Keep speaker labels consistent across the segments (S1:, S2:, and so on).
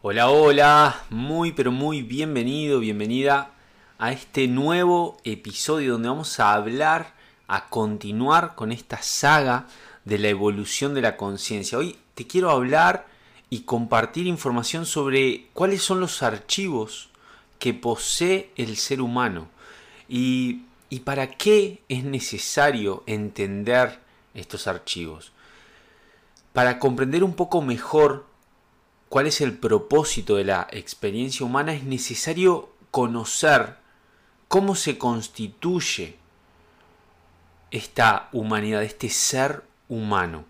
S1: Hola, hola, muy pero muy bienvenido, bienvenida a este nuevo episodio donde vamos a hablar, a continuar con esta saga de la evolución de la conciencia. Hoy te quiero hablar y compartir información sobre cuáles son los archivos que posee el ser humano y, y para qué es necesario entender estos archivos. Para comprender un poco mejor cuál es el propósito de la experiencia humana es necesario conocer cómo se constituye esta humanidad, este ser humano.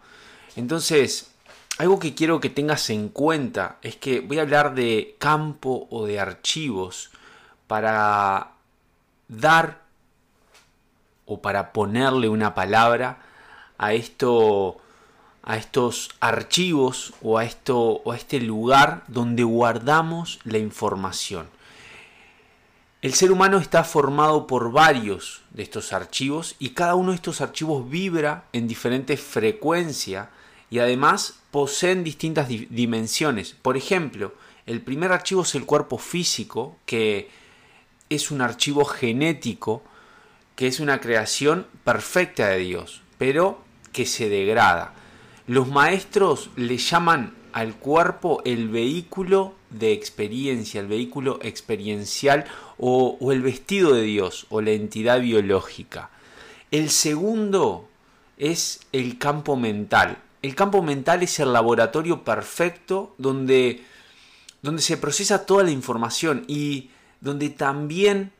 S1: Entonces, algo que quiero que tengas en cuenta es que voy a hablar de campo o de archivos para dar o para ponerle una palabra a esto a estos archivos o a esto o a este lugar donde guardamos la información. El ser humano está formado por varios de estos archivos y cada uno de estos archivos vibra en diferentes frecuencias y además poseen distintas dimensiones. Por ejemplo, el primer archivo es el cuerpo físico, que es un archivo genético, que es una creación perfecta de Dios, pero que se degrada. Los maestros le llaman al cuerpo el vehículo de experiencia, el vehículo experiencial o, o, el vestido de Dios o la entidad biológica. El segundo es el campo mental, el campo mental es el laboratorio perfecto donde, donde se procesa toda la información y donde también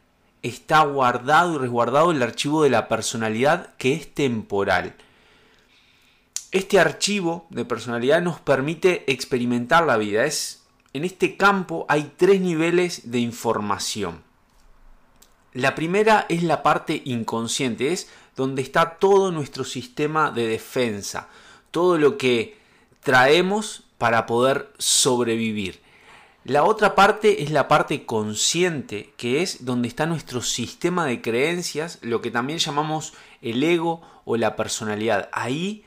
S1: está guardado y resguardado el archivo de la personalidad que es temporal. Este archivo de personalidad nos permite experimentar la vida. Es, en este campo hay tres niveles de información. La primera es la parte inconsciente, es donde está todo nuestro sistema de defensa, todo lo que traemos para poder sobrevivir. La otra parte es la parte consciente, que es donde está nuestro sistema de creencias, lo que también llamamos el ego o la personalidad. Ahí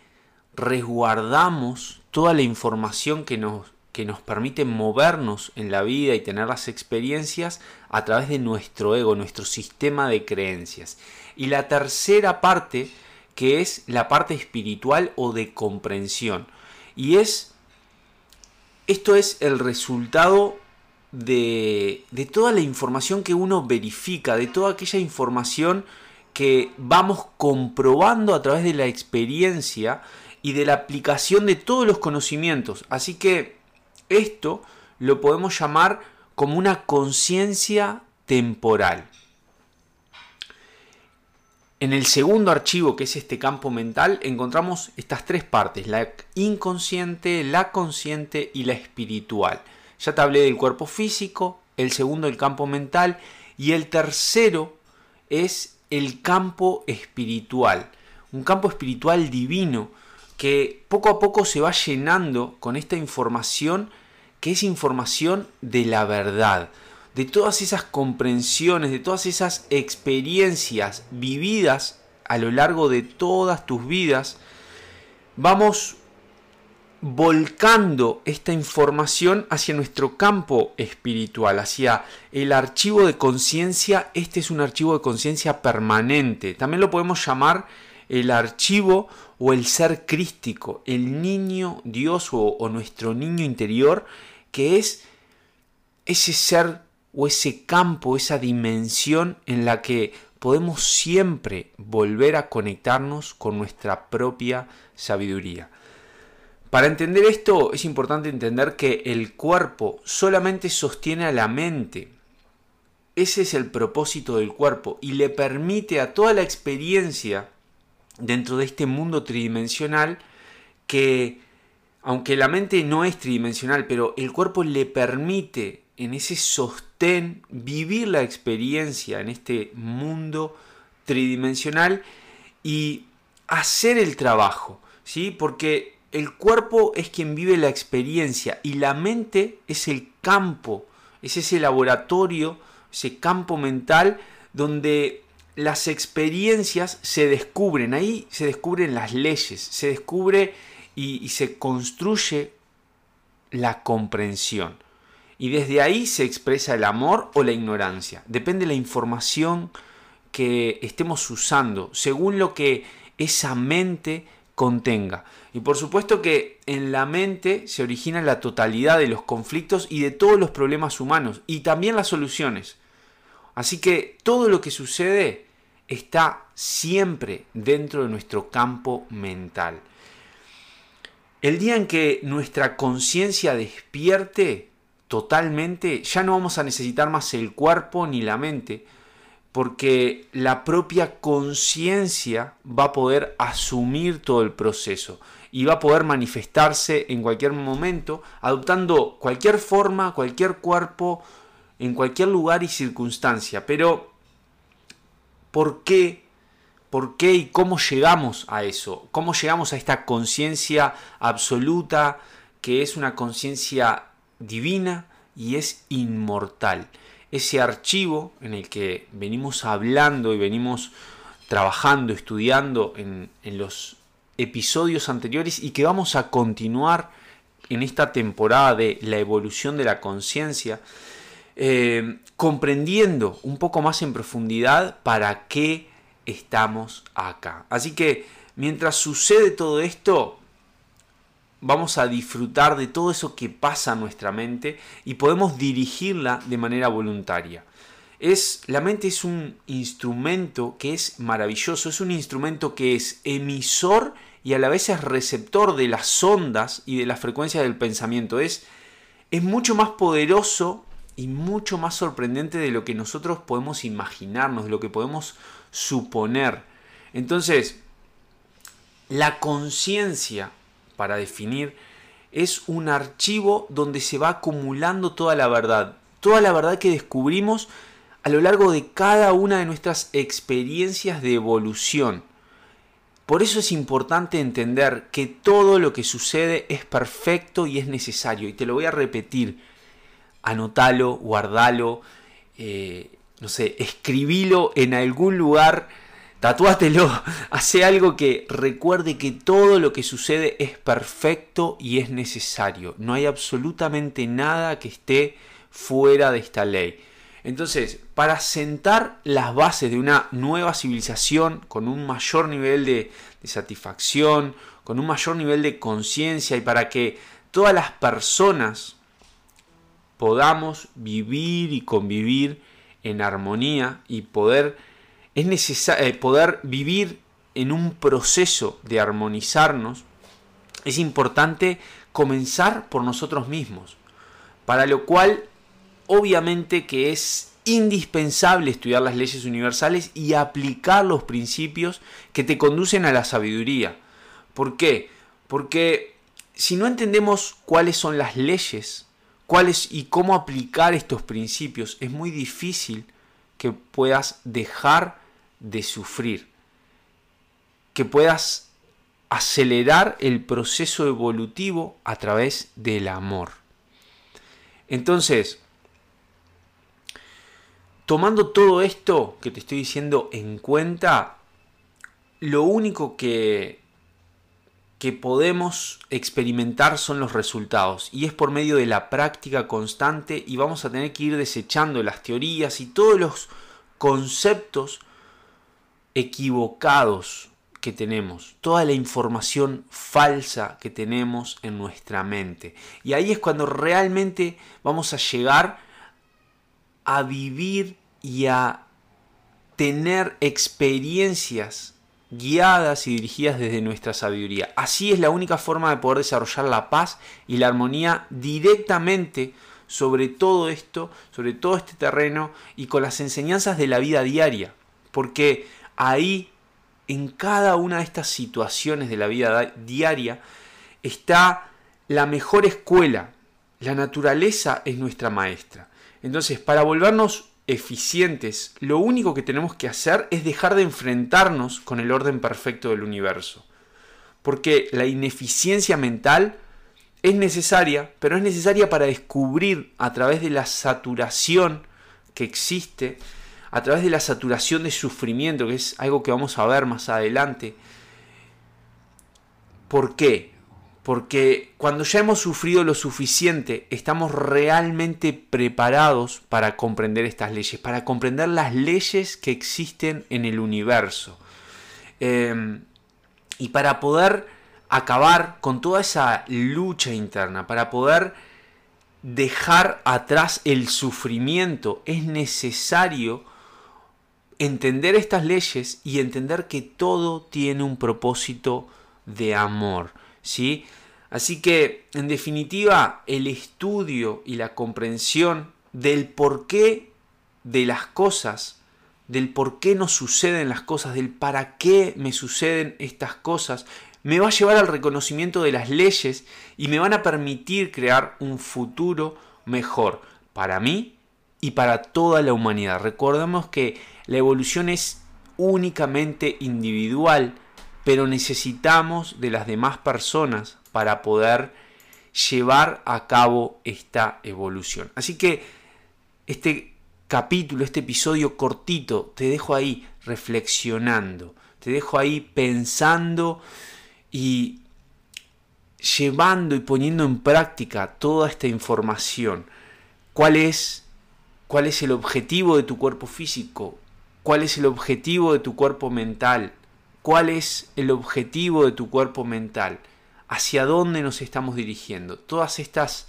S1: resguardamos toda la información que nos, que nos permite movernos en la vida y tener las experiencias a través de nuestro ego, nuestro sistema de creencias. Y la tercera parte que es la parte espiritual o de comprensión. Y es, esto es el resultado de, de toda la información que uno verifica, de toda aquella información que vamos comprobando a través de la experiencia y de la aplicación de todos los conocimientos. Así que esto lo podemos llamar como una conciencia temporal. En el segundo archivo, que es este campo mental, encontramos estas tres partes, la inconsciente, la consciente y la espiritual. Ya te hablé del cuerpo físico, el segundo el campo mental y el tercero es el campo espiritual, un campo espiritual divino que poco a poco se va llenando con esta información que es información de la verdad de todas esas comprensiones, de todas esas experiencias vividas a lo largo de todas tus vidas, vamos volcando esta información hacia nuestro campo espiritual, hacia el archivo de conciencia. Este es un archivo de conciencia permanente. También lo podemos llamar el archivo o el ser crístico, el niño Dios o, o nuestro niño interior, que es ese ser o ese campo, esa dimensión en la que podemos siempre volver a conectarnos con nuestra propia sabiduría. Para entender esto es importante entender que el cuerpo solamente sostiene a la mente. Ese es el propósito del cuerpo y le permite a toda la experiencia dentro de este mundo tridimensional que, aunque la mente no es tridimensional, pero el cuerpo le permite en ese sostén, vivir la experiencia en este mundo tridimensional y hacer el trabajo, ¿sí? Porque el cuerpo es quien vive la experiencia y la mente es el campo, es ese laboratorio, ese campo mental donde las experiencias se descubren, ahí se descubren las leyes, se descubre y, se construye la comprensión. Y desde ahí se expresa el amor o la ignorancia. Depende de la información que estemos usando, según lo que esa mente contenga. Y por supuesto que en la mente se origina la totalidad de los conflictos y de todos los problemas humanos y también las soluciones. Así que todo lo que sucede está siempre dentro de nuestro campo mental. El día en que nuestra conciencia despierte totalmente, ya no vamos a necesitar más el cuerpo ni la mente, porque la propia conciencia va a poder asumir todo el proceso y va a poder manifestarse en cualquier momento, adoptando cualquier forma, cualquier cuerpo, en cualquier lugar y circunstancia. Pero, ¿por qué? ¿Por qué y cómo llegamos a eso? ¿Cómo llegamos a esta conciencia absoluta que es una conciencia divina y es inmortal? ese archivo en el que venimos hablando y venimos trabajando, estudiando en, los episodios anteriores y que vamos a continuar en esta temporada de la evolución de la conciencia, eh, comprendiendo un poco más en profundidad para qué estamos acá. Así que mientras sucede todo esto, vamos a disfrutar de todo eso que pasa en nuestra mente y podemos dirigirla de manera voluntaria. Es, la mente es un instrumento que es maravilloso, es un instrumento que es emisor y a la vez es receptor de las ondas y de la frecuencia del pensamiento. Es, es mucho más poderoso y mucho más sorprendente de lo que nosotros podemos imaginarnos, de lo que podemos suponer. Entonces, la conciencia para definir, es un archivo donde se va acumulando toda la verdad, toda la verdad que descubrimos a lo largo de cada una de nuestras experiencias de evolución. Por eso es importante entender que todo lo que sucede es perfecto y es necesario. Y te lo voy a repetir. Anotalo, guardalo, eh, no sé, escribilo en algún lugar Tatúatelo, hace algo que recuerde que todo lo que sucede es perfecto y es necesario. No hay absolutamente nada que esté fuera de esta ley. Entonces, para sentar las bases de una nueva civilización con un mayor nivel de satisfacción, con un mayor nivel de conciencia y para que todas las personas podamos vivir y convivir en armonía y poder es eh, poder vivir en un proceso de armonizarnos, es importante comenzar por nosotros mismos, para lo cual obviamente que es indispensable estudiar las leyes universales y aplicar los principios que te conducen a la sabiduría. ¿Por qué? Porque si no entendemos cuáles son las leyes, cuáles y cómo aplicar estos principios, es muy difícil que puedas dejar de sufrir, que puedas acelerar el proceso evolutivo a través del amor. Entonces, tomando todo esto que te estoy diciendo en cuenta, lo único que, que podemos experimentar son los resultados y es por medio de la práctica constante y vamos a tener que ir desechando las teorías y todos los conceptos equivocados que tenemos, toda la información falsa que tenemos en nuestra mente. Y ahí es cuando realmente vamos a llegar a vivir y a tener experiencias guiadas y dirigidas desde nuestra sabiduría. Así es la única forma de poder desarrollar la paz y la armonía directamente sobre todo esto, sobre todo este terreno y con las enseñanzas de la vida diaria. Porque ahí, en cada una de estas situaciones de la vida diaria, está la mejor escuela. La naturaleza es nuestra maestra. Entonces, para volvernos eficientes, lo único que tenemos que hacer es dejar de enfrentarnos con el orden perfecto del universo. Porque la ineficiencia mental es necesaria, pero es necesaria para descubrir a través de la saturación que existe a través de la saturación de sufrimiento, que es algo que vamos a ver más adelante. ¿Por qué? Porque cuando ya hemos sufrido lo suficiente, estamos realmente preparados para comprender estas leyes, para comprender las leyes que existen en el universo. Em, y para poder acabar con toda esa lucha interna, para poder dejar atrás el sufrimiento, es necesario entender estas leyes y entender que todo tiene un propósito de amor. ¿Sí? Así que, en definitiva, el estudio y la comprensión del porqué de las cosas, del por qué nos suceden las cosas, del para qué me suceden estas cosas, me va a llevar al reconocimiento de las leyes y me van a permitir crear un futuro mejor para mí y para toda la humanidad. Recordemos que la evolución es únicamente individual, pero necesitamos de las demás personas para poder llevar a cabo esta evolución. Así que este capítulo, este episodio cortito, te dejo ahí reflexionando, te dejo ahí pensando y llevando y poniendo en práctica toda esta información. ¿Cuál es, cuál es el objetivo de tu cuerpo físico? ¿Cuál es el objetivo de tu cuerpo mental? ¿Cuál es el objetivo de tu cuerpo mental? ¿Hacia dónde nos estamos dirigiendo? Todas estas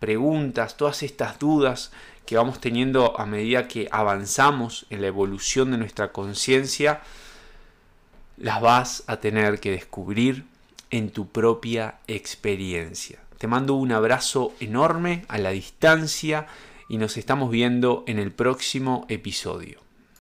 S1: preguntas, todas estas dudas que vamos teniendo a medida que avanzamos en la evolución de nuestra conciencia, las vas a tener que descubrir en tu propia experiencia. Te mando un abrazo enorme a la distancia y nos estamos viendo en el próximo episodio.